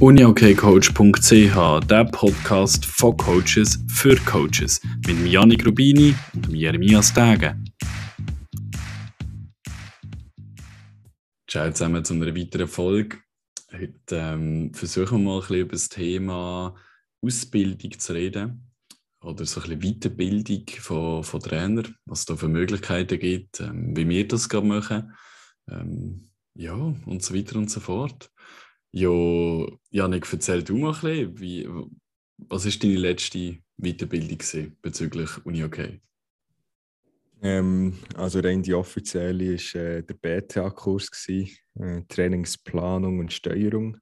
uniokcoach.ch, der Podcast von Coaches für Coaches mit Janik Rubini und Jeremias Tage. Ciao zusammen zu einer weiteren Folge. Heute ähm, versuchen wir mal ein bisschen über das Thema Ausbildung zu reden oder so ein bisschen Weiterbildung von, von Trainern, was es da für Möglichkeiten gibt, ähm, wie wir das gerade machen. Ähm, ja, und so weiter und so fort. Ja, Janik, erzähl du mal ein bisschen, wie, was ist deine letzte Weiterbildung bezüglich Uni OK? Ähm, also rein die offizielle war äh, der BTA-Kurs, äh, Trainingsplanung und Steuerung,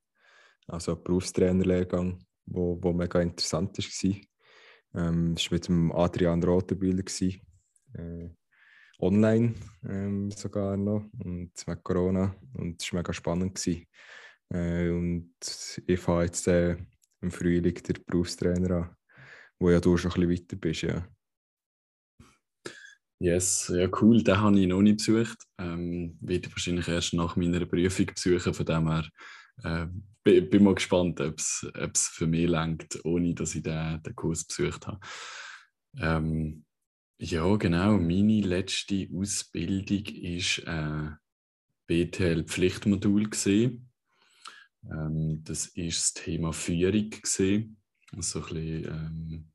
also Berufstrainerlehrgang, wo, wo mega interessant war. Ähm, das war mit dem Adrian Rotenbühler, äh, online ähm, sogar noch, und mit Corona, und es war mega spannend. Gewesen. Äh, und ich fange jetzt äh, im Frühling den Berufstrainer an, wo ja du schon ein bisschen weiter bist. Ja. Yes, ja cool, den habe ich noch nicht besucht. Ähm, werde ich wahrscheinlich erst nach meiner Prüfung besuchen, von dem her äh, bin, bin mal gespannt, ob es für mich langt, ohne dass ich den, den Kurs besucht habe. Ähm, ja, genau, meine letzte Ausbildung war äh, BTL-Pflichtmodul. Ähm, das ist das Thema Führung gesehen. Also ein bisschen, ähm,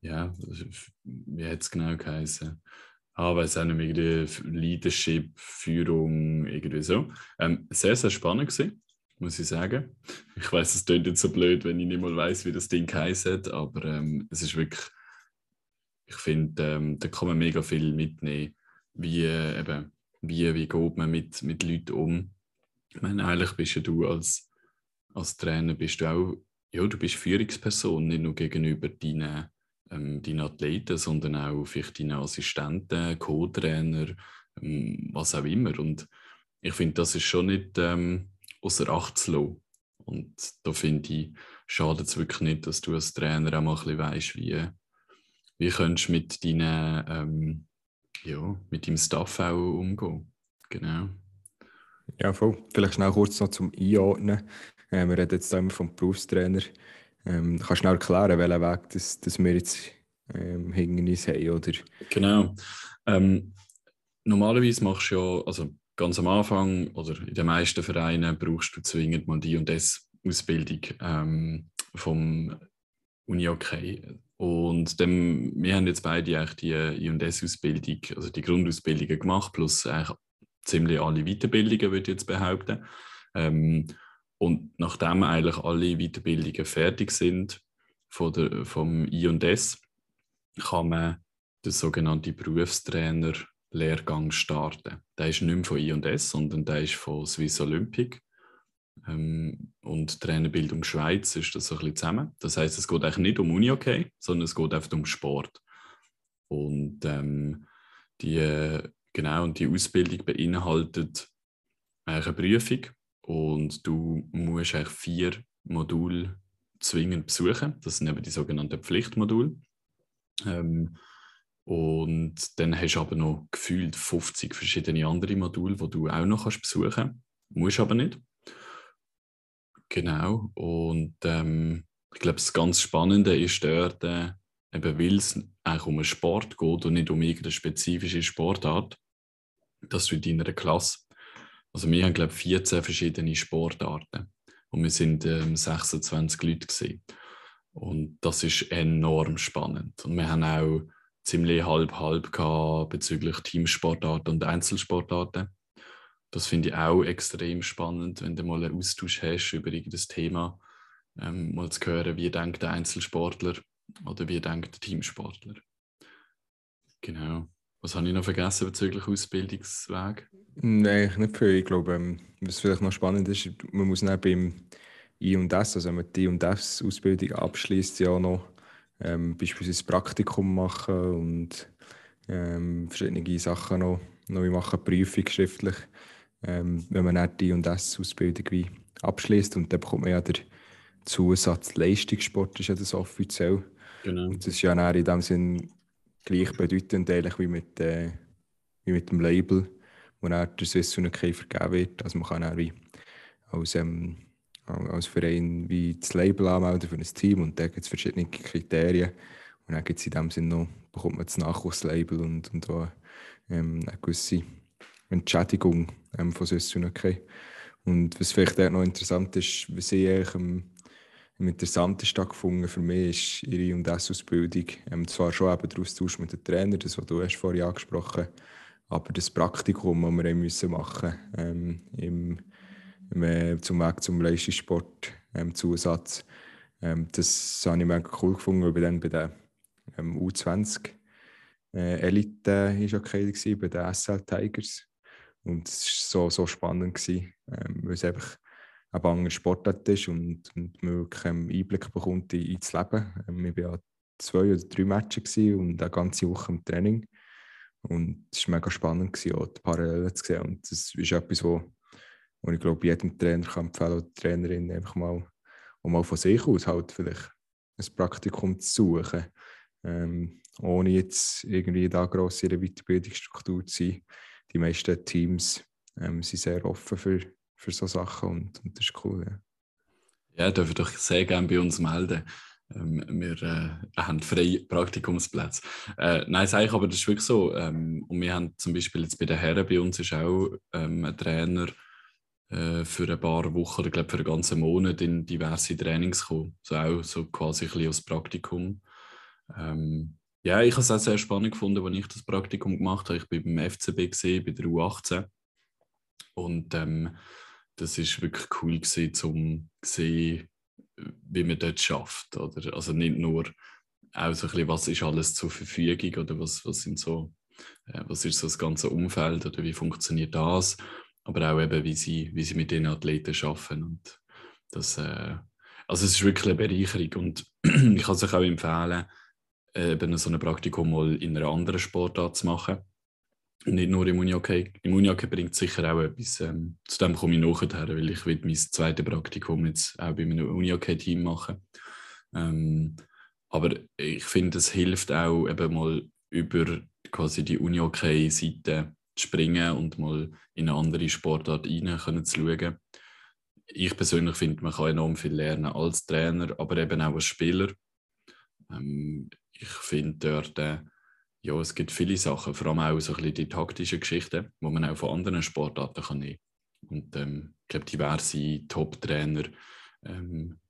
ja, wie hat es genau geheißen? Ah, weiß auch nicht Leadership, Führung, irgendwie so. Ähm, sehr, sehr spannend gewesen, muss ich sagen. Ich weiß, es klingt jetzt so blöd, wenn ich nicht mal weiß, wie das Ding heißt, aber ähm, es ist wirklich, ich finde, ähm, da kann man mega viel mitnehmen, wie, äh, eben, wie, wie geht man mit, mit Leuten um. Ich meine, eigentlich bist ja du als als Trainer bist du auch, ja, du bist Führungsperson, nicht nur gegenüber deinen, ähm, deinen Athleten, sondern auch vielleicht deinen Assistenten, Co-Trainer, ähm, was auch immer. Und ich finde, das ist schon nicht ähm, außer Acht zu lassen. Und da finde ich, schadet es wirklich nicht, dass du als Trainer auch mal ein bisschen weißt, wie, wie könntest du mit deinen, ähm, ja, mit deinem Staff auch umgehen. Genau. Ja, voll. Vielleicht schnell kurz noch zum Einordnen. Äh, wir reden jetzt immer vom Berufstrainer. Ähm, kannst du schnell erklären, welchen Weg das, das wir jetzt ähm, hinter uns haben? Oder? Genau. Ähm, normalerweise machst du ja, also ganz am Anfang oder in den meisten Vereinen brauchst du zwingend mal die und das Ausbildung ähm, vom Uni OK. Und dann, wir haben jetzt beide die I&S-Ausbildung, also die Grundausbildungen gemacht, plus eigentlich ziemlich alle Weiterbildungen, würde ich jetzt behaupten. Ähm, und nachdem eigentlich alle Weiterbildungen fertig sind von der, vom I&S, kann man den sogenannten Berufstrainer-Lehrgang starten. Der ist nicht mehr von I&S, sondern der ist von Swiss Olympic. Ähm, und Trainerbildung Schweiz ist das so ein bisschen zusammen. Das heißt, es geht eigentlich nicht um uni -Okay, sondern es geht einfach um Sport. Und ähm, die, genau, und die Ausbildung beinhaltet eine Prüfung und du musst eigentlich vier Module zwingend besuchen. Das sind eben die sogenannten Pflichtmodule. Ähm, und dann hast du aber noch gefühlt 50 verschiedene andere Module, die du auch noch kannst besuchen kannst. Musst aber nicht. Genau. Und ähm, ich glaube, das ganz Spannende ist dort, äh, eben weil es eigentlich um einen Sport geht und nicht um irgendeine spezifische Sportart, dass du in deiner Klasse also wir haben, glaube ich, 14 verschiedene Sportarten. Und wir sind ähm, 26 Leute gewesen. Und das ist enorm spannend. Und wir haben auch ziemlich halb-halb bezüglich Teamsportarten und Einzelsportarten. Das finde ich auch extrem spannend, wenn du mal einen Austausch hast über irgendein Thema, ähm, mal zu hören, wie denkt der Einzelsportler oder wie denkt der Teamsportler. Genau. Was habe ich noch vergessen bezüglich Ausbildungsweg? Nein, nicht viel. Ich glaube, ähm, was vielleicht noch spannend ist, man muss dann beim I und S, also wenn man die und S Ausbildung abschließt, ja noch ähm, beispielsweise Praktikum machen und ähm, verschiedene Sachen noch, noch machen, Prüfung schriftlich. Ähm, wenn man dann die und S Ausbildung abschließt und dann bekommt man ja der Zusatz Leistungssport, ist ja das offiziell. Genau. Und das ist ja in dem Sinn gleichbedeutend eigentlich wie mit, äh, wie mit dem Label, wo dann der Swiss Unique vergeben wird. Also man kann auch wie als ähm, als Verein wie das Label anmelden für ein Team und da gibt es verschiedene Kriterien. Und dann gibt es in dem Sinne noch, bekommt man das Nachwuchslabel und, und auch, ähm, eine gewisse Entschädigung ähm, von Swiss okay. Und was vielleicht auch noch interessant ist, was ich eigentlich am, am interessantesten gefunden für mich ist ihre und ausbildung ähm, Zwar schon eben der Austausch mit den Trainern, das, was du hast vorhin angesprochen aber das Praktikum, das wir müssen machen ähm, im, im, äh, zum Weg zum Leistungssport ähm, Zusatz, ähm, das habe ich mega cool gefunden, weil dann bei der ähm, U20 äh, Elite war okay gewesen, bei den SL Tigers. Und es war so, so spannend, gewesen, ähm, weil es einfach ein anderer Sportart ist und, und man wirklich einen Einblick bekommt in, ins Leben. Ähm, ich war ja zwei oder drei Matches und eine ganze Woche im Training. Und es war mega spannend, gewesen, auch die Parallelen zu sehen. Und das ist etwas, wo, wo ich glaube, jedem Trainer kann empfehlen oder Trainerin einfach mal, mal von sich aus halt vielleicht ein Praktikum zu suchen. Ähm, ohne jetzt irgendwie da gross in der Weiterbildungsstruktur zu sein. Die meisten Teams ähm, sind sehr offen für, für solche Sachen und, und das ist cool. Ja, ja dürfen doch sehr gerne bei uns melden. Ähm, wir äh, haben freie Praktikumsplätze. Äh, nein, sage ich aber, das ist wirklich so. Ähm, und wir haben zum Beispiel jetzt bei den Herren, bei uns ist auch ähm, ein Trainer äh, für ein paar Wochen oder glaube für einen ganzen Monat in diverse Trainings gekommen. So auch so quasi ein bisschen als Praktikum. Ähm, ja, ich habe es auch sehr spannend gefunden, als ich das Praktikum gemacht habe. Ich war beim FCB, gewesen, bei der U18. Und ähm, das war wirklich cool, gewesen, um zu sehen, wie man dort schafft. Oder? Also nicht nur auch so ein bisschen, was ist alles zur Verfügung oder was, was, sind so, äh, was ist so das ganze Umfeld oder wie funktioniert das, aber auch eben, wie sie, wie sie mit den Athleten arbeiten. Und das, äh, also es ist wirklich eine Bereicherung und ich kann es euch auch empfehlen, eben so ein Praktikum mal in einer anderen Sportart zu machen. Nicht nur im Unihockey. Im Unihockey bringt sicher auch etwas. Ähm, zu dem komme ich nachher, weil ich will mein zweites Praktikum jetzt auch bei einem Unihockey-Team machen. Ähm, aber ich finde, es hilft auch eben mal über quasi die Unihockey-Seite zu springen und mal in eine andere Sportart rein zu schauen. Ich persönlich finde, man kann enorm viel lernen als Trainer, aber eben auch als Spieler. Ähm, ich finde dort, äh, ja, es gibt viele Sachen, vor allem auch so ein bisschen die taktischen Geschichten, die man auch von anderen Sportarten kann nehmen Und ähm, ich glaube, diverse Top-Trainer ähm,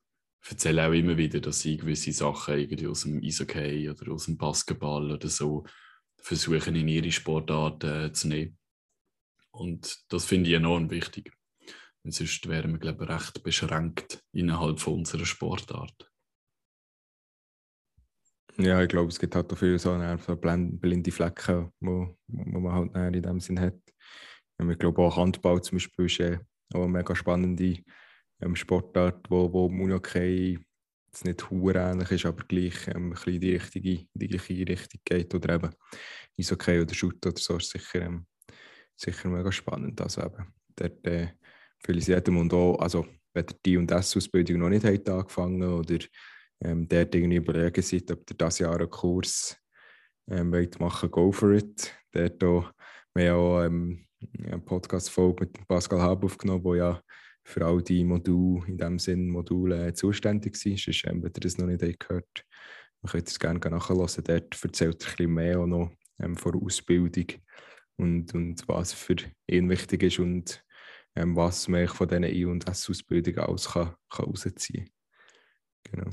erzählen auch immer wieder, dass sie gewisse Sachen irgendwie aus dem Eishockey oder aus dem Basketball oder so versuchen, in ihre Sportart äh, zu nehmen. Und das finde ich enorm wichtig. Sonst wären wir, glaube ich, recht beschränkt innerhalb von unserer Sportart. Ja, ich glaube, es gibt halt viele so, so blinde Flecken, wo, wo man halt in dem Sinn hat. Ich glaube auch Handball zum Beispiel ist äh, auch eine mega spannende ähm, Sportart, wo, wo Unihockey jetzt nicht ähnlich ist, aber gleich ähm, ein die richtige, die gleiche Richtung geht. Oder eben Eishockey oder Shoot oder so ist sicher, ähm, sicher mega spannend. Also eben, dort äh, ich jedem und auch, also wenn die und das Ausbildung noch nicht habt angefangen oder ähm, dort irgendwie überlegen seid, ob ihr dieses Jahr einen Kurs ähm, wollt machen go for it. Dort auch, wir haben auch ähm, eine Podcast-Folge mit Pascal Hab aufgenommen, der ja für all die Module, in dem Sinn Module äh, zuständig ist. Sonst, ähm, wenn ihr das noch nicht gehört man könnte es gerne nachhören. Dort erzählt er ein bisschen mehr auch noch ähm, von der Ausbildung und, und was für ihn wichtig ist und ähm, was man von diesen I- und S-Ausbildungen aus kann, kann rausziehen kann. Genau.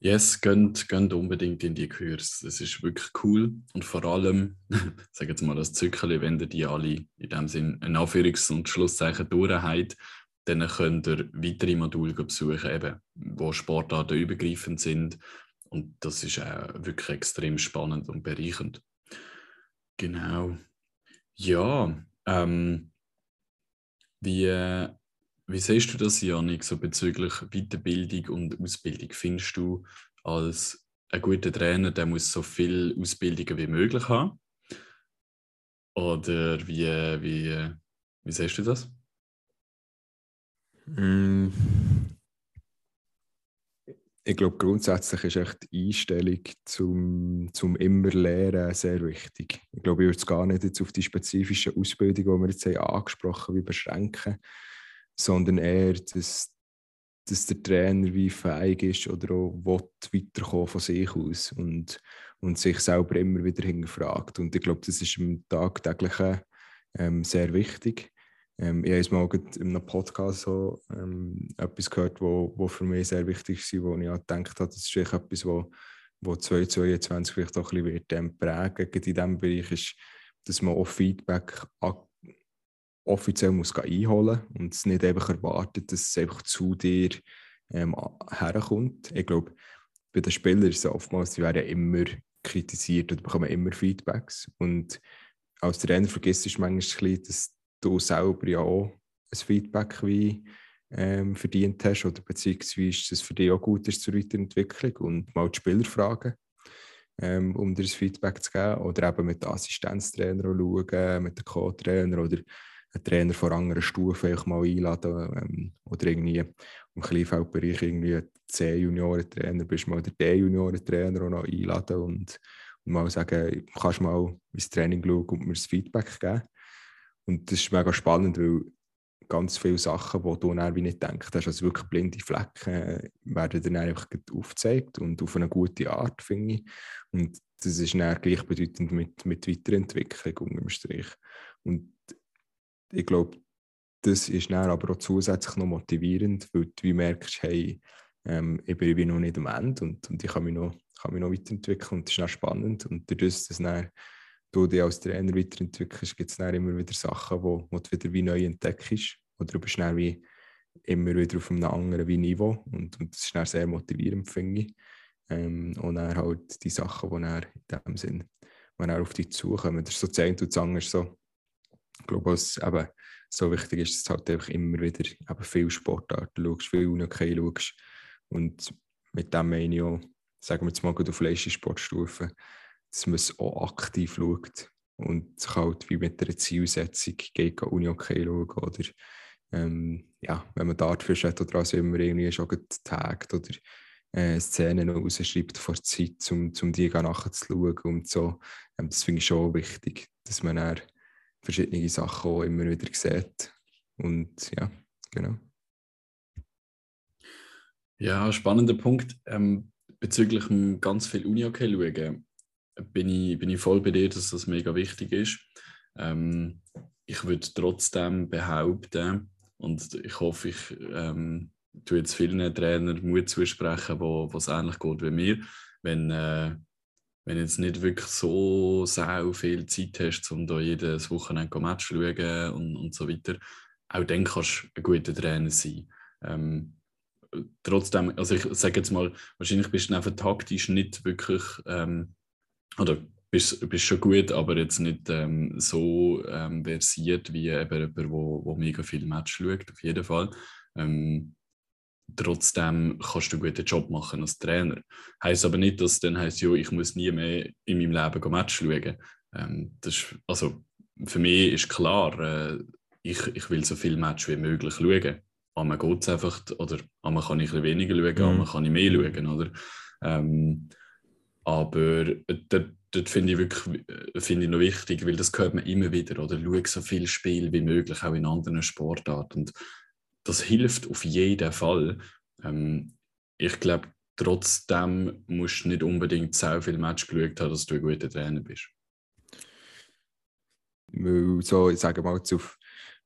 Yes, gönnt, gönnt unbedingt in die Kurs. Das ist wirklich cool. Und vor allem, sage jetzt mal das Zückerli, wenn ihr die alle in dem Sinn ein Anführungs- und Schlusszeichen durchhabt, dann könnt ihr weitere Module besuchen, eben, wo Sportarten übergreifend sind. Und das ist auch wirklich extrem spannend und bereichernd. Genau. Ja, ähm, wie, wie siehst du das, Janik, so bezüglich Weiterbildung und Ausbildung? Findest du, als ein guter Trainer, der muss so viel Ausbildungen wie möglich haben? Oder wie, wie, wie siehst du das? Mm. Ich glaube, grundsätzlich ist echt die Einstellung zum, zum immer Lehren sehr wichtig. Ich glaube, ich würde es gar nicht jetzt auf die spezifischen Ausbildungen, die wir jetzt haben, angesprochen haben, beschränken sondern eher, dass, dass der Trainer wie fähig ist oder auch will weiterkommen von sich aus und, und sich selber immer wieder hinterfragt. Und ich glaube, das ist im tagtäglichen ähm, sehr wichtig. Ähm, ich habe mal in einem Podcast so ähm, etwas gehört, wo, wo für mich sehr wichtig war, wo ich auch gedacht habe, das ist etwas, wo, wo 2022 vielleicht auch ein bisschen wird, ähm, prägen in diesem Bereich, ist, dass man auch Feedback offiziell muss einholen muss und es nicht einfach erwartet, dass es einfach zu dir ähm, herkommt. Ich glaube, bei den Spielern ist es oftmals, sie werden immer kritisiert und bekommen immer Feedbacks. Und als Trainer vergisst du manchmal, dass du selber ja auch ein Feedback wie ähm, verdient hast oder beziehungsweise dass es für dich auch gut ist zur Weiterentwicklung und mal die Spieler fragen, ähm, um dir das Feedback zu geben oder eben mit den Assistenztrainern schauen, mit den Co-Trainer oder einen Trainer von anderen Stufe mal einladen ähm, oder irgendwie im Kleinfeldbereich irgendwie C-Junioren-Trainer bist, mal den D-Junioren-Trainer auch noch einladen und, und mal sagen, kannst mal ins Training schauen und mir das Feedback geben. Und das ist mega spannend, weil ganz viele Sachen, die du dann nicht denkst, hast, also wirklich blinde Flecken, äh, werden dann einfach aufgezeigt und auf eine gute Art, finde ich. Und das ist dann gleichbedeutend mit, mit Weiterentwicklung unter dem Strich. Und ich glaube, das ist dann aber auch zusätzlich noch motivierend, weil du merkst, hey, ähm, ich bin noch nicht am Ende und, und ich kann mich, noch, kann mich noch weiterentwickeln und das ist dann spannend. Und dadurch, dass dann du dich als Trainer weiterentwickelst, gibt es dann immer wieder Sachen, wo, wo du wieder wie neu entdeckst oder du bist dann wie immer wieder auf einem anderen Niveau und, und das ist dann sehr motivierend, finde ich. Ähm, und dann halt die Sachen, die dann in dem Sinn die dann auf dich zukommen. Das ist so das und das andere so, ich glaube, was eben so wichtig ist, dass du halt einfach immer wieder eben viel Sportarten schaust, viel Unihockey schaust und mit dem meine ich auch, sagen wir jetzt mal gut auf Leistungssportstufe, dass man es auch aktiv schaut und sich halt wie mit einer Zielsetzung geht Unihockey schauen oder ähm, ja, wenn man Dartfisch hat oder also immer irgendwie schon getaggt oder äh, Szenen rausschreibt vor der Zeit, um, um die nachher zu schauen und so. Ähm, das finde ich schon wichtig, dass man dann verschiedene Sachen auch immer wieder sieht. Und ja, genau. Ja, spannender Punkt. Ähm, bezüglich ganz viel Uni-Hockey schauen, bin ich, bin ich voll bei dir, dass das mega wichtig ist. Ähm, ich würde trotzdem behaupten, und ich hoffe, ich ähm, tue jetzt vielen Trainern Mut zusprechen, wo es ähnlich geht wie mir, wenn, äh, wenn du jetzt nicht wirklich so sehr viel Zeit hast, um da jedes Wochenende Match zu schauen und, und so weiter, auch dann kannst du ein guter Trainer sein. Ähm, trotzdem, also ich sage jetzt mal, wahrscheinlich bist du einfach taktisch nicht wirklich, ähm, oder bist, bist schon gut, aber jetzt nicht ähm, so ähm, versiert wie eben jemand, der mega viel Match schaut, auf jeden Fall. Ähm, trotzdem kannst du einen guten Job machen als Trainer. Heißt aber nicht, dass dann heißt, jo, ich muss nie mehr in meinem Leben Match schauen. Ähm, das ist, also für mich ist klar, äh, ich, ich will so viel Match wie möglich schauen. Einmal geht es einfach, oder einmal kann ich ein weniger schauen, mhm. einmal kann ich mehr schauen, oder? Ähm, aber dort, dort finde ich wirklich find ich noch wichtig, weil das hört man immer wieder, oder schau so viel Spiel wie möglich, auch in anderen Sportarten. Und das hilft auf jeden Fall. Ähm, ich glaube, trotzdem musst du nicht unbedingt so viel Match geschaut haben, dass du ein guter Trainer bist. Weil so, ich sage mal, auf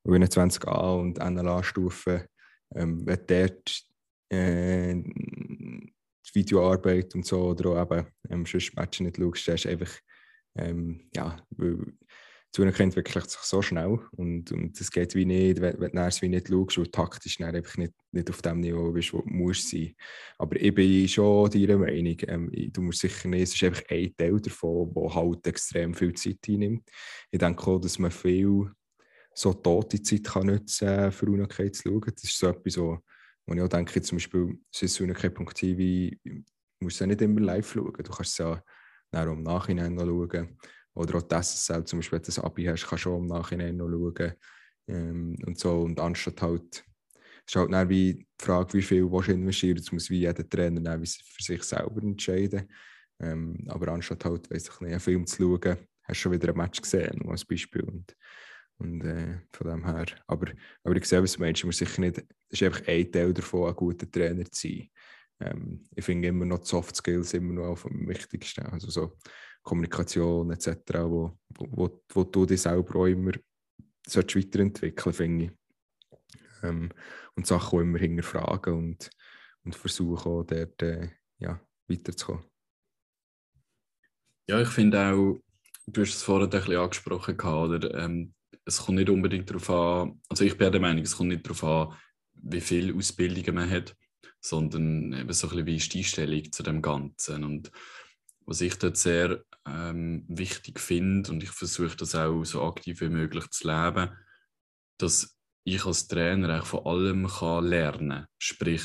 21a und NLA-Stufe, ähm, wenn dort äh, die Videoarbeit und so oder auch eben ähm, Matches nicht schaust, dann ist einfach, ähm, ja, weil Zunehmen entwickelt sich so schnell und, und das geht wie nicht, wenn, du es wie nicht schaust und taktisch einfach nicht, nicht auf dem Niveau bist, wo du musst sein. Aber ich bin schon deiner Meinung, ähm, du musst sicher nicht, es ist einfach ein Teil davon, der halt extrem viel Zeit einnimmt. Ich denke auch, dass man viel so tote Zeit kann nutzen kann, für Unokay zu schauen. Das ist so etwas, wo, ich auch denke, zum Beispiel sissunokay.tv musst du ja nicht immer live schauen, du kannst es ja auch im Nachhinein noch schauen. Oder auch das SSL, zum Beispiel, wenn du das Abi hast, kannst du auch im Nachhinein noch schauen. Ähm, und so. Und anstatt halt, es ist halt dann wie die Frage, wie viel willst du investieren, das muss wie jeder Trainer dann für sich selber entscheiden. Ähm, aber anstatt halt, weiss ich nicht, einen Film zu schauen, hast du schon wieder ein Match gesehen, nur als Beispiel. Und, Und äh, von dem her, aber, aber ich sehe, was du meinst, muss sicher nicht, es ist einfach ein Teil davon, ein guter Trainer zu sein. Ähm, ich finde immer noch die Soft Skills immer noch am wichtigsten, also so Kommunikation etc., wo, wo, wo du dich selber auch immer weiterentwickeln finde ich. Ähm, und Sachen auch immer hinterfragen und, und versuchen auch dort äh, ja, weiterzukommen. Ja, ich finde auch, du hast es vorhin ein bisschen angesprochen, oder? Ähm, es kommt nicht unbedingt darauf an, also ich bin der Meinung, es kommt nicht darauf an, wie viele Ausbildungen man hat, sondern eben so ein bisschen wie ist die Einstellung zu dem Ganzen. Und was ich dort sehr ähm, wichtig finde, und ich versuche das auch so aktiv wie möglich zu leben, dass ich als Trainer eigentlich von allem kann lernen. Sprich,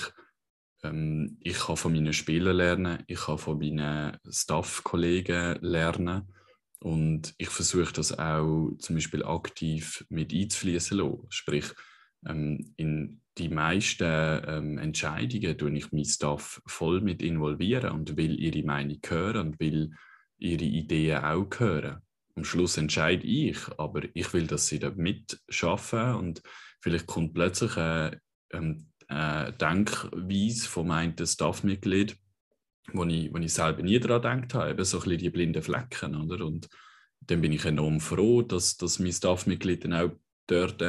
ähm, ich kann von meinen Spielern lernen, ich kann von meinen Staff-Kollegen lernen und ich versuche das auch zum Beispiel aktiv mit einzufließen lassen. Sprich, ähm, in die meisten ähm, Entscheidungen tue ich meinen Staff voll mit involvieren und will ihre Meinung hören und will ihre Ideen auch hören. Am Schluss entscheide ich, aber ich will, dass sie da mitschaffen und vielleicht kommt plötzlich eine, ähm, eine Denkweise von meinem Staffmitglied, wo ich, wo ich selber nie daran gedacht habe, eben so ein bisschen die blinden Flecken. Oder? Und dann bin ich enorm froh, dass, dass mein Staffmitglied dann auch dort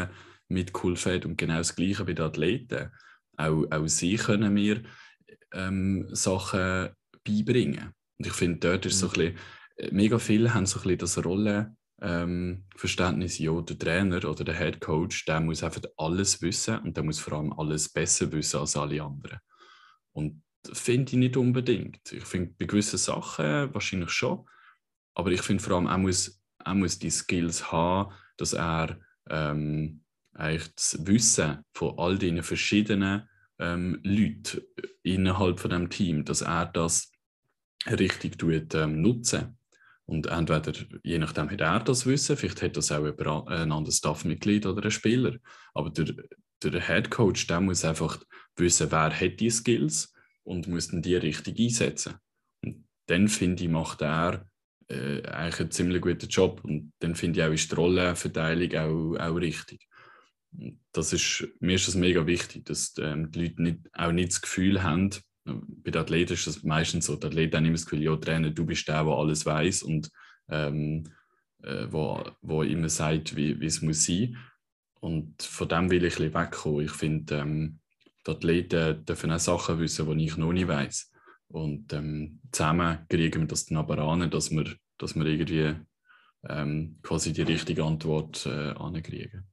mitgeholfen hat und genau das Gleiche bei den Athleten. Auch, auch sie können mir ähm, Sachen beibringen. Und ich finde, dort ist mhm. so ein bisschen, äh, mega viele haben so ein bisschen das Rollenverständnis, ähm, ja, der Trainer oder der Head Coach, der muss einfach alles wissen und der muss vor allem alles besser wissen als alle anderen. Und finde ich nicht unbedingt. Ich finde bei gewissen Sachen wahrscheinlich schon, aber ich finde vor allem, er muss, er muss die Skills haben, dass er ähm, eigentlich das Wissen von all diesen verschiedenen ähm, Leuten innerhalb von dem Team, dass er das richtig tut, ähm, nutzen. Und entweder, je nachdem, hat er das Wissen, vielleicht hat das auch ein anderes Staffmitglied oder ein Spieler. Aber der, der Head Coach, der muss einfach wissen, wer hat die Skills und muss dann die richtig einsetzen. Und dann finde ich, macht er äh, eigentlich einen ziemlich guten Job. Und dann finde ich auch, ist die Rollenverteilung auch, auch richtig. Das ist, mir ist das mega wichtig, dass ähm, die Leute nicht, auch nicht das Gefühl haben, bei den Athleten ist das meistens so, der Athlet hat immer das Gefühl, ja, Trainer, du bist der, der alles weiß und ähm, äh, wo, wo immer sagt, wie es muss sein. Und von dem will ich ein bisschen wegkommen. Ich finde, ähm, die Athleten dürfen auch Sachen wissen, die ich noch nicht weiß. Und ähm, zusammen kriegen wir das dann aber an, dass wir, dass wir irgendwie ähm, quasi die richtige Antwort äh, ankriegen.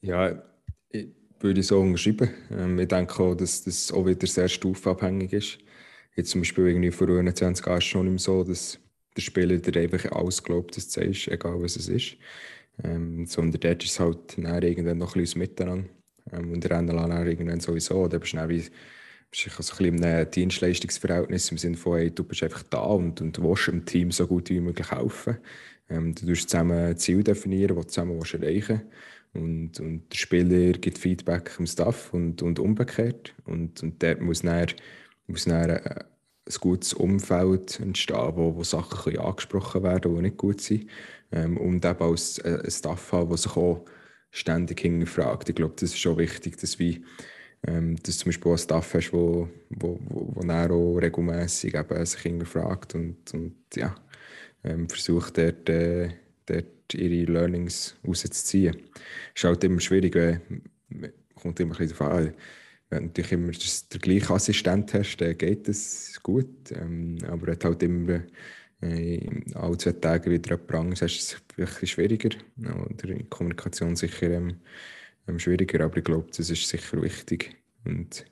Ja, ich würde ich so unterschreiben. Ähm, ich denke auch, dass das auch wieder sehr stufenabhängig ist. Jetzt zum Beispiel irgendwie vor 21 Jahren schon immer so, dass der Spieler dir einfach alles glaubt, dass du egal was es ist. Ähm, sondern dort ist es halt dann irgendwann noch ein bisschen miteinander. Ähm, und rennen dann irgendwann sowieso. Oder bist du bist ein bisschen in einem Dienstleistungsverhältnis im Sinne von, hey, du bist einfach da und, und willst dem Team so gut wie möglich helfen. Ähm, du musst zusammen Ziel definieren, das du zusammen erreichen willst. Und, und der Spieler gibt Feedback im Staff und, und umgekehrt. Und, und dort muss dann, muss dann ein, ein gutes Umfeld entstehen, wo, wo Sachen angesprochen werden die nicht gut sind. Ähm, und eben als äh, ein Staff haben, der sich auch ständig hinterfragt. Ich glaube, das ist schon wichtig, dass wir ähm, dass du zum Beispiel einen Staff hast, wo, wo, wo, wo auch regelmässig eben sich hinterfragt und, und ja, ähm, versucht dort, äh, dort ihre Learnings rauszuziehen. Es ist halt immer schwierig, weil kommt immer ein bisschen darauf an, wenn du natürlich immer den gleichen Assistent hast, dann geht das gut. Ähm, aber hat halt immer äh, alle zwei Tage wieder jemand anderes, ist es wirklich schwieriger. Oder in Kommunikation sicher ähm, ähm, schwieriger, aber ich glaube, das ist sicher wichtig. Und,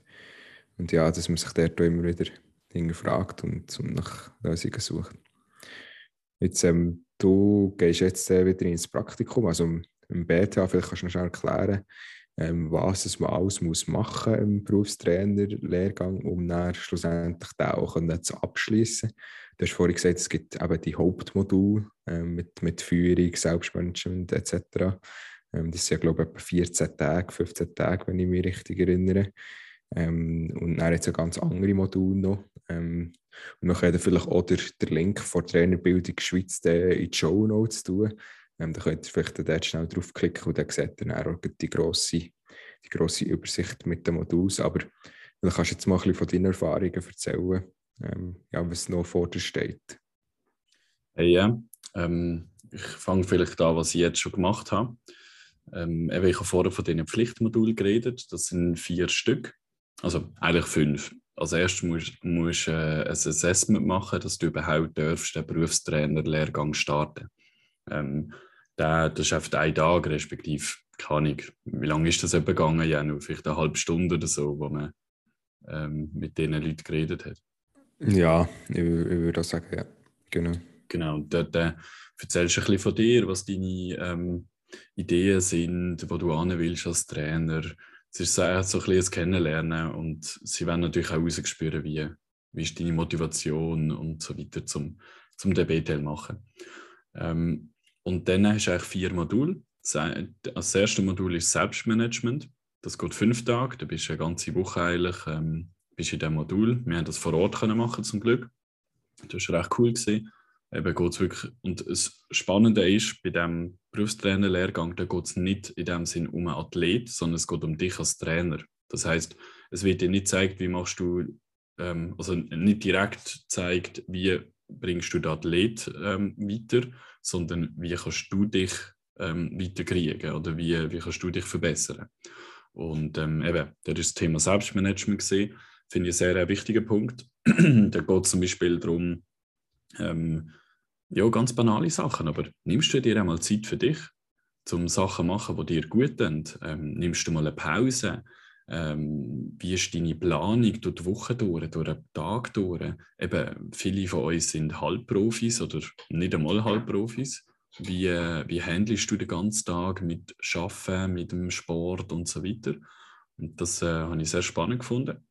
und ja, dass man sich dort immer wieder Dinge fragt und, und nach Lösungen sucht. Jetzt ähm, Du gehst jetzt äh, wieder ins Praktikum, also im BTA, vielleicht kannst du noch schnell erklären, ähm, was es man alles muss machen im Berufstrainer-Lehrgang, um dann schlussendlich den auch zu abschließen. Du hast vorhin gesagt, es gibt eben die Hauptmodule ähm, mit, mit Führung, Selbstmanagement etc. Ähm, das sind glaube ich, etwa 14 Tage, 15 Tage, wenn ich mich richtig erinnere. Ähm, und dann jetzt ein ganz andere Modul noch. Ähm, und wir können vielleicht auch den, den Link von Trainerbildung Schweiz in die Show Notes tun. Ähm, da könnt ihr vielleicht dort schnell draufklicken und dann seht ihr dann auch die grosse, die grosse Übersicht mit den Moduls. Aber dann kannst du jetzt mal ein bisschen von deinen Erfahrungen erzählen, ähm, ja, was noch vor dir steht. Hey, ja, ähm, ich fange vielleicht an, was ich jetzt schon gemacht habe. Ähm, ich habe vorher von diesen Pflichtmodulen geredet. Das sind vier Stück. Also eigentlich fünf. Als erstes musst du äh, ein Assessment machen, dass du überhaupt darfst, den Berufstrainer-Lehrgang starten ähm, der, Das ist auf einen Tag, respektive, keine Ahnung, wie lange ist das eben gegangen? Ja, nur vielleicht eine halbe Stunde oder so, wo man ähm, mit diesen Leuten geredet hat. Ja, ich, ich würde auch sagen, ja, genau. Genau, und dort äh, erzählst du ein bisschen von dir, was deine ähm, Ideen sind, wo du hin willst als Trainer. Es ist so ein bisschen Kennenlernen und sie werden natürlich auch rausgespüren, wie, wie ist deine Motivation und so weiter zum, zum DBTL machen. Ähm, und dann hast du eigentlich vier Module. Das erste Modul ist Selbstmanagement. Das geht fünf Tage, da bist du eine ganze Woche eigentlich ähm, bist in diesem Modul. Wir haben das vor Ort können machen zum Glück. Das war recht cool. Gewesen. Eben geht's wirklich, und das Spannende ist, bei diesem Berufstrainer-Lehrgang, da geht es nicht in dem Sinn um einen Athlet, sondern es geht um dich als Trainer. Das heißt, es wird dir nicht gezeigt, wie machst du, ähm, also nicht direkt zeigt, wie bringst du den Athlet ähm, weiter, sondern wie kannst du dich ähm, weiterkriegen oder wie, wie kannst du dich verbessern. Und ähm, eben, das ist das Thema Selbstmanagement gesehen, finde ich einen sehr wichtigen Punkt. da geht es zum Beispiel darum, ähm, ja, ganz banale Sachen, aber nimmst du dir einmal Zeit für dich, um Sachen zu machen, die dir gut tun? Ähm, nimmst du mal eine Pause? Ähm, wie ist deine Planung durch die Woche durch, durch den Tag durch? Eben, viele von uns sind Halbprofis oder nicht einmal Halbprofis. Wie, äh, wie handelst du den ganzen Tag mit Arbeiten, mit dem Sport und so weiter? Und das äh, habe ich sehr spannend gefunden.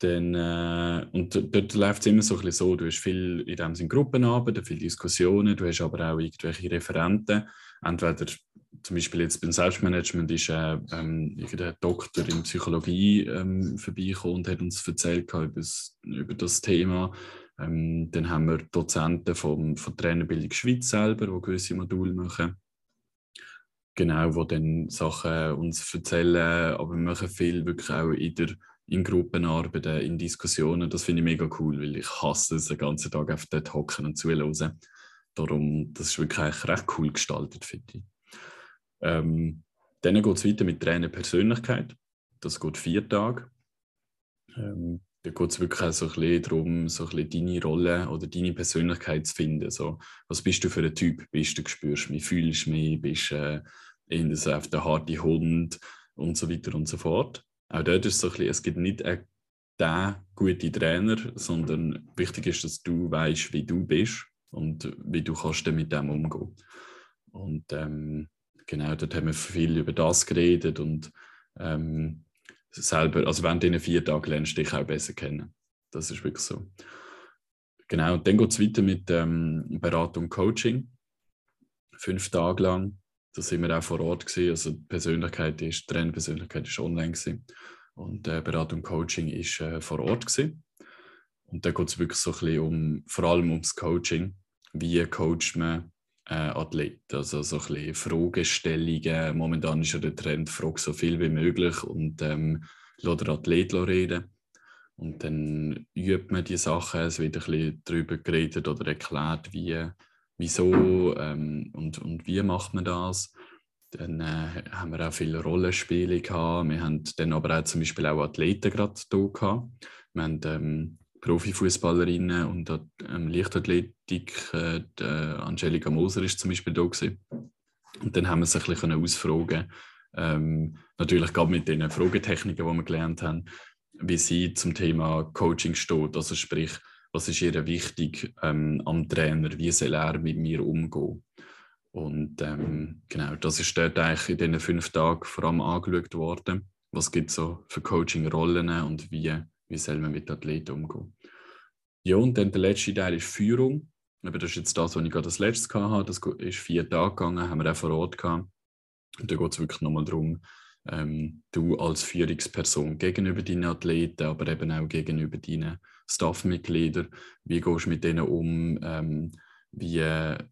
Dann, äh, und dort läuft es immer so ein bisschen so, du hast viel in dem Sinne Gruppenarbeit, viele Diskussionen, du hast aber auch irgendwelche Referenten. Entweder zum Beispiel jetzt beim Selbstmanagement ist äh, ähm, ein Doktor in Psychologie ähm, vorbeigekommen und hat uns erzählt über über das Thema. Ähm, dann haben wir Dozenten vom, von Trainerbildung Schweiz selber, die gewisse Module machen. Genau, wo dann Sachen uns erzählen, aber wir machen viel wirklich auch in der in Gruppenarbeiten, in Diskussionen. Das finde ich mega cool, weil ich hasse es, den ganzen Tag auf dort hocken und zuhören. Darum, das ist wirklich recht cool gestaltet, finde ich. Ähm, dann geht es weiter mit Trainer Persönlichkeit. Das geht vier Tage. Ähm, da geht es wirklich auch so ein bisschen darum, so ein bisschen deine Rolle oder deine Persönlichkeit zu finden. So, was bist du für ein Typ? Bist du spürst, wie fühlst du mich? Bist du äh, so auf der harte Hund? Und so weiter und so fort. Auch dort ist es so ein bisschen, es gibt nicht den guten Trainer, sondern wichtig ist, dass du weißt, wie du bist und wie du kannst mit dem umgehen. Und ähm, genau, dort haben wir viel über das geredet und ähm, selber, also während diesen vier Tagen lernst du dich auch besser kennen. Das ist wirklich so. Genau, dann geht es weiter mit ähm, Beratung Coaching. Fünf Tage lang. Da sind wir auch vor Ort gewesen. Also die Persönlichkeit ist, die ist online gewesen. Und äh, Beratung und Coaching ist äh, vor Ort gewesen. Und da geht es wirklich so ein bisschen um, vor allem ums Coaching. Wie coacht man äh, Athleten? Also so ein bisschen Fragestellungen. Momentan ist ja der Trend, frag so viel wie möglich und ähm, lass den Athlet reden. Und dann übt man die Sachen, es wird ein bisschen darüber geredet oder erklärt, wie, wieso ähm, und, und wie macht man das. Dann äh, haben wir auch viele Rollenspiele gehabt. Wir haben dann aber auch zum Beispiel auch Athleten gerade hier gehabt. Wir haben ähm, Profifußballerinnen und ähm, Leichtathletik. Äh, Angelika Moser ist zum Beispiel da gewesen. Und dann haben wir sich ein bisschen ausfragen, ähm, natürlich gerade mit den Fragetechniken, die wir gelernt haben, wie sie zum Thema Coaching steht. Also sprich, was ist ihr wichtig ähm, am Trainer, wie soll er mit mir umgehen. Und ähm, genau, das ist dort eigentlich in diesen fünf Tagen vor allem angeschaut worden. Was gibt es so für Coaching-Rollen und wie, wie soll man mit Athleten umgehen. Ja, und dann der letzte Teil ist Führung. Aber das ist jetzt das, was ich gerade das letzte hatte. Das ist vier Tage gegangen, haben wir auch vor Ort gehabt. Und da geht es wirklich nochmal darum, ähm, du als Führungsperson gegenüber deinen Athleten, aber eben auch gegenüber deinen Staffmitgliedern, wie gehst du mit denen um, ähm, wie,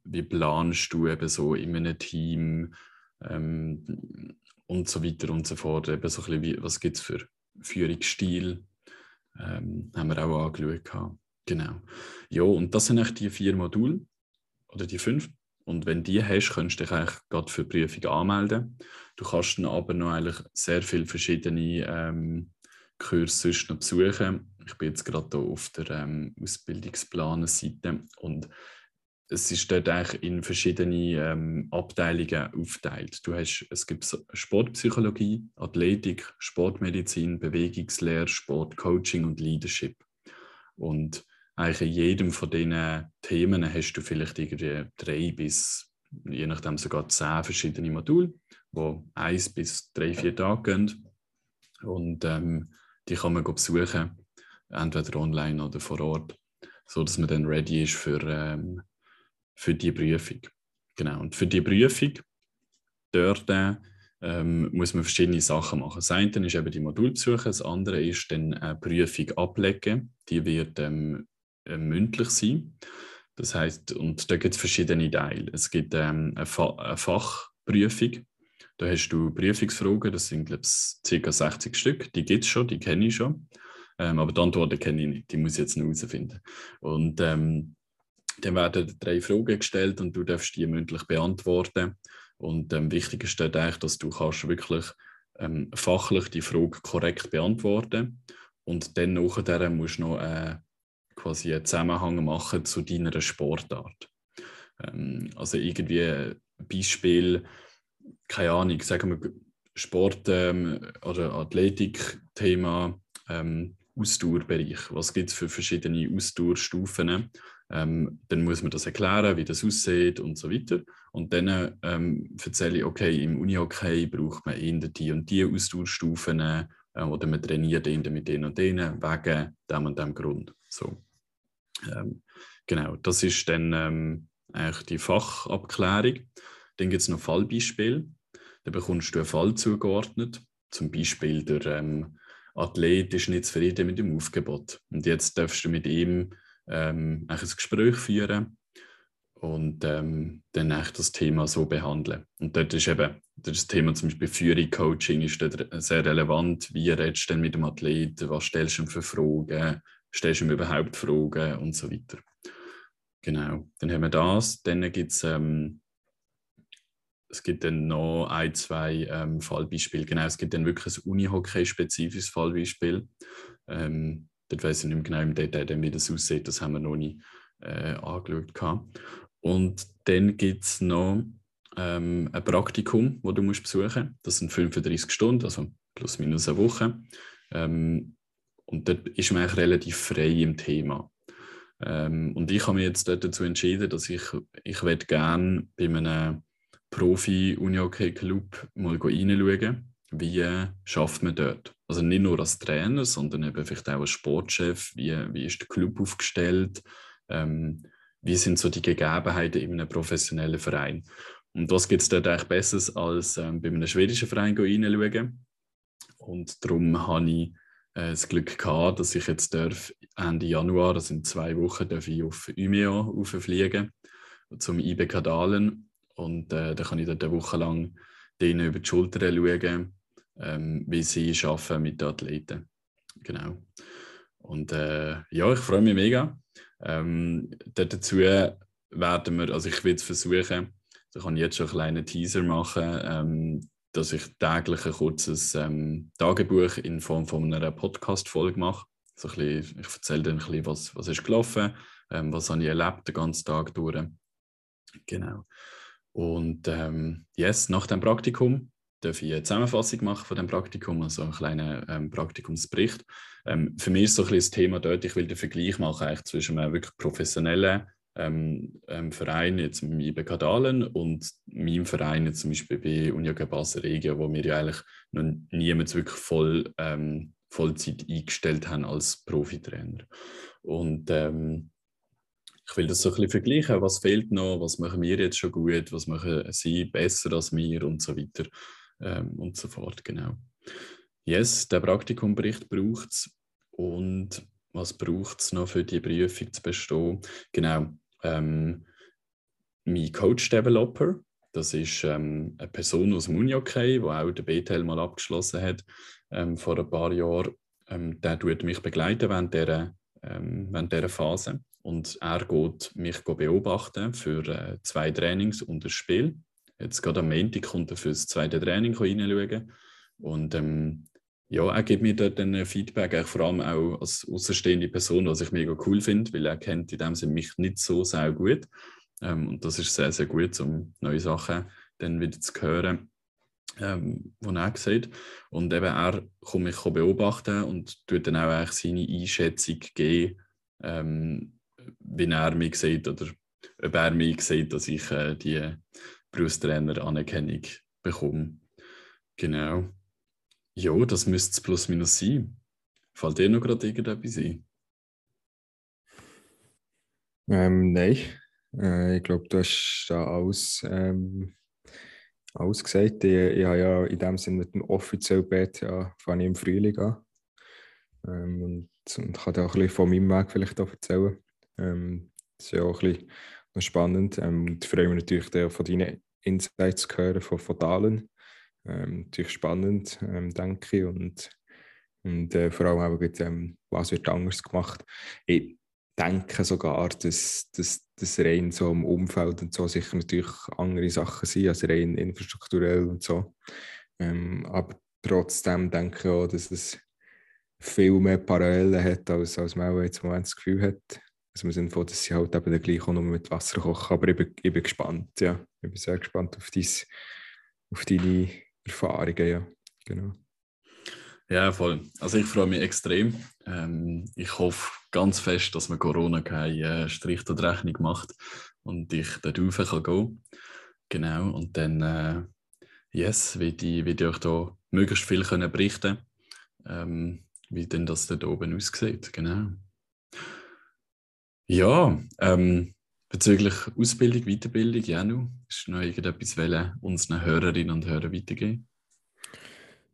wie planst du eben so in einem Team ähm, und so weiter und so fort. Eben so ein bisschen wie, was gibt es für Führungsstil, ähm, haben wir auch angeschaut. Genau. Ja, und das sind eigentlich die vier Module oder die fünf. Und wenn die hast, kannst du dich eigentlich gerade für die Prüfung anmelden. Du kannst dann aber noch eigentlich sehr viele verschiedene ähm, Kurse noch besuchen. Ich bin jetzt gerade hier auf der ähm, Ausbildungsplaner-Seite und es ist dort eigentlich in verschiedene ähm, Abteilungen aufgeteilt. Du hast, es gibt Sportpsychologie, Athletik, Sportmedizin, Bewegungslehre, Sportcoaching und Leadership. Und eigentlich in jedem von diesen Themen hast du vielleicht irgendwie drei bis, je nachdem sogar zehn verschiedene Module, die eins bis drei, vier Tage gehen. Und ähm, die kann man besuchen, entweder online oder vor Ort, so dass man dann ready ist für, ähm, für die Prüfung. Genau. Und für die Prüfung dort ähm, muss man verschiedene Sachen machen. Das eine ist eben die Modulbesuche, das andere ist dann eine Prüfung ablegen. Die wird ähm, äh, mündlich sein. Das heißt, und da gibt es verschiedene Teile. Es gibt ähm, eine, Fa eine, Fachprüfung. Da hast du Prüfungsfragen, das sind, glaube ich, ca. 60 Stück. Die gibt es schon, die kenne ich schon. Ähm, aber die Antworten kenne ich nicht, die muss ich jetzt noch herausfinden. Und ähm, dann werden drei Fragen gestellt und du darfst die mündlich beantworten. Und ähm, wichtig ist eigentlich, dass du kannst wirklich ähm, fachlich die Frage korrekt beantworten und dann nachher musst du noch äh, quasi einen Zusammenhang machen zu deiner Sportart. Ähm, also irgendwie ein Beispiel, keine Ahnung, sagen wir Sport- ähm, oder Athletik-Thema, ähm, Ausdauerbereich. Was gibt es für verschiedene Ausdauerstufen? Ähm, dann muss man das erklären, wie das aussieht und so weiter. Und dann ähm, erzähle ich, okay, im Unihockey braucht man eher die und die Ausdauerstufen äh, oder man trainiert eher mit denen und denen wegen dem und dem Grund. So. Ähm, genau, das ist dann ähm, eigentlich die Fachabklärung. Dann gibt es noch Fallbeispiele. Da bekommst du einen Fall zugeordnet. Zum Beispiel der ähm, Athlet ist nicht zufrieden mit dem Aufgebot. Und jetzt darfst du mit ihm ähm, ein Gespräch führen und ähm, dann das Thema so behandeln. Und dort ist eben das Thema zum Beispiel Führung, Coaching sehr relevant. Wie redest du denn mit dem Athleten? Was stellst du ihm für Fragen? Stellst du ihm überhaupt Fragen und so weiter? Genau, dann haben wir das. Dann gibt es ähm, es gibt dann noch ein, zwei ähm, Fallbeispiele. Genau, es gibt dann wirklich ein Unihockey-spezifisches Fallbeispiel. Ähm, dort weiß ich nicht mehr genau im Detail, wie das aussieht. Das haben wir noch nie äh, angeschaut. Gehabt. Und dann gibt es noch ähm, ein Praktikum, das du musst besuchen musst. Das sind 35 Stunden, also plus minus eine Woche. Ähm, und dort ist man eigentlich relativ frei im Thema. Ähm, und ich habe mich jetzt dazu entschieden, dass ich, ich gerne bei einem Profi-Unihockey-Club mal reinschauen, wie schafft man dort. Also nicht nur als Trainer, sondern eben vielleicht auch als Sportchef, wie, wie ist der Club aufgestellt, ähm, wie sind so die Gegebenheiten in einem professionellen Verein. Und was gibt es dort eigentlich Besseres, als ähm, bei einem schwedischen Verein reinschauen. Und darum habe ich äh, das Glück gehabt, dass ich jetzt darf, Ende Januar, das sind zwei Wochen, darf ich auf Umeå fliegen zum IBK Dahlen und äh, da kann ich dort eine Woche lang denen über die Schulter schauen, ähm, wie sie arbeiten mit den Athleten. Genau. Und äh, ja, ich freue mich mega. Ähm, dazu werden wir, also ich will es versuchen, da kann ich jetzt schon einen kleinen Teaser machen, ähm, dass ich täglich ein kurzes ähm, Tagebuch in Form von einer Podcast-Folge mache. So ein bisschen, ich erzähle dann ein bisschen, was, was ist gelaufen, ähm, was habe ich erlebt den ganzen Tag durch. Genau. Und ähm, yes, nach dem Praktikum darf ich eine Zusammenfassung machen von dem Praktikum, also einen kleinen ähm, Praktikumsbericht. Ähm, für mich ist so ein bisschen das Thema dort, ich will den Vergleich machen eigentlich zwischen einem wirklich professionellen ähm, ähm, Verein, jetzt im IBK Dahlen und meinem Verein, jetzt zum Beispiel bei Union Basel Regio, wo wir ja eigentlich noch niemals wirklich voll, ähm, Vollzeit eingestellt haben als Profitrainer. Und ähm, ich will das so ein bisschen vergleichen, was fehlt noch, was machen wir jetzt schon gut, was machen sie besser als wir und so weiter ähm, und so fort, genau. Yes, der Praktikumbericht braucht es und was braucht es noch für die Prüfung zu bestehen? Genau, ähm, mein Coach Developer. Das ist ähm, eine Person aus dem die auch den BTL mal abgeschlossen hat ähm, vor ein paar Jahren. Ähm, der tut mich begleiten während dieser, ähm, während dieser Phase. Und er geht mich beobachten für äh, zwei Trainings und ein Spiel. Jetzt gerade am Montag kommt er für das zweite Training reinschauen. Und ähm, ja, er gibt mir dort ein Feedback, vor allem auch als außerstehende Person, was ich mega cool finde, weil er kennt in dem Sinne mich nicht so sehr gut. Ähm, und das ist sehr, sehr gut, um neue Sachen dann wieder zu hören, ähm, die er sieht. Und eben er kommt mich beobachten und tut dann auch eigentlich seine Einschätzung geben, ähm, wie er mich sieht oder ob er mich sieht, dass ich äh, die Berufstrainer-Anerkennung bekomme. Genau. Ja, das müsste es plus minus sein. Fällt dir noch gerade irgendetwas ein? Ähm, nein. Äh, ich glaube, du hast da alles, ähm, alles gesagt. Ich, ich habe ja in dem Sinne mit dem offiziellen BTA fange ich im Frühling an. Ähm, und, und kann da auch ein bisschen von meinem Weg vielleicht erzählen. Ähm, das ist ja auch ein bisschen spannend. Ähm, und ich freue mich natürlich von deinen Insights zu hören, von, von. Ähm, natürlich spannend, ähm, denke ich. Und, und äh, vor allem auch, ähm, was wird anders gemacht. Ich denke sogar, dass, dass, dass rein so im Umfeld und so sicher natürlich andere Sachen sind, als rein infrastrukturell und so. Ähm, aber trotzdem denke ich auch, dass es viel mehr Parallelen hat, als, als man jetzt im Moment das Gefühl hat. Also wir sind froh, dass sie halt eben gleich auch nur mit Wasser kochen. Aber ich bin, ich bin gespannt, ja. Ich bin sehr gespannt auf, dies, auf deine Erfahrungen, ja. Genau. Ja, voll. Also ich freue mich extrem. Ähm, ich hoffe ganz fest, dass man Corona keinen äh, Strich der Rechnung macht und ich dort rauf kann gehen. Genau. Und dann, äh, yes, will ich, will ich euch da möglichst viel können berichten ähm, wie denn das dort oben aussieht. Genau. Ja, ähm, bezüglich Ausbildung, Weiterbildung, Janu, ist noch irgendetwas wollen, unseren Hörerinnen und Hörern weitergeben?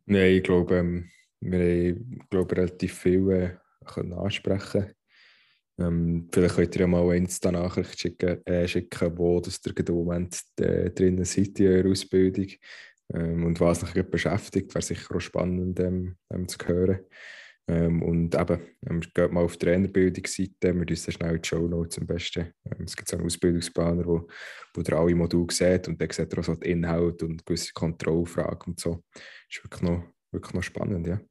Nein, ich glaube, ähm, wir haben glaube, relativ viel äh, ansprechen ähm, Vielleicht könnt ihr ja mal eine Insta-Nachricht schicken, äh, schicken, wo das ihr im Moment äh, drinnen seid in eurer Ausbildung ähm, und was euch beschäftigt. Wäre sicher auch spannend ähm zu hören. Ähm, und eben, ähm, geht mal auf die Trainerbildungsseite, wir uns schnell die Show Notes am besten. Ähm, es gibt so einen Ausbildungsplaner, wo, wo ihr alle Module seht und dann seht ihr auch so den Inhalt und gewisse Kontrollfragen und so. Ist wirklich noch, wirklich noch spannend, ja.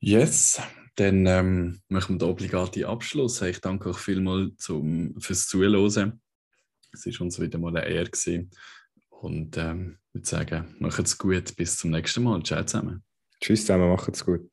Yes, dann ähm, machen wir den obligaten Abschluss. Ich danke euch vielmals zum, fürs Zuhören. Es war uns wieder mal eine Ehre. Und ähm, ich würde sagen, macht's gut, bis zum nächsten Mal. Ciao zusammen. Tschüss zusammen, macht's gut.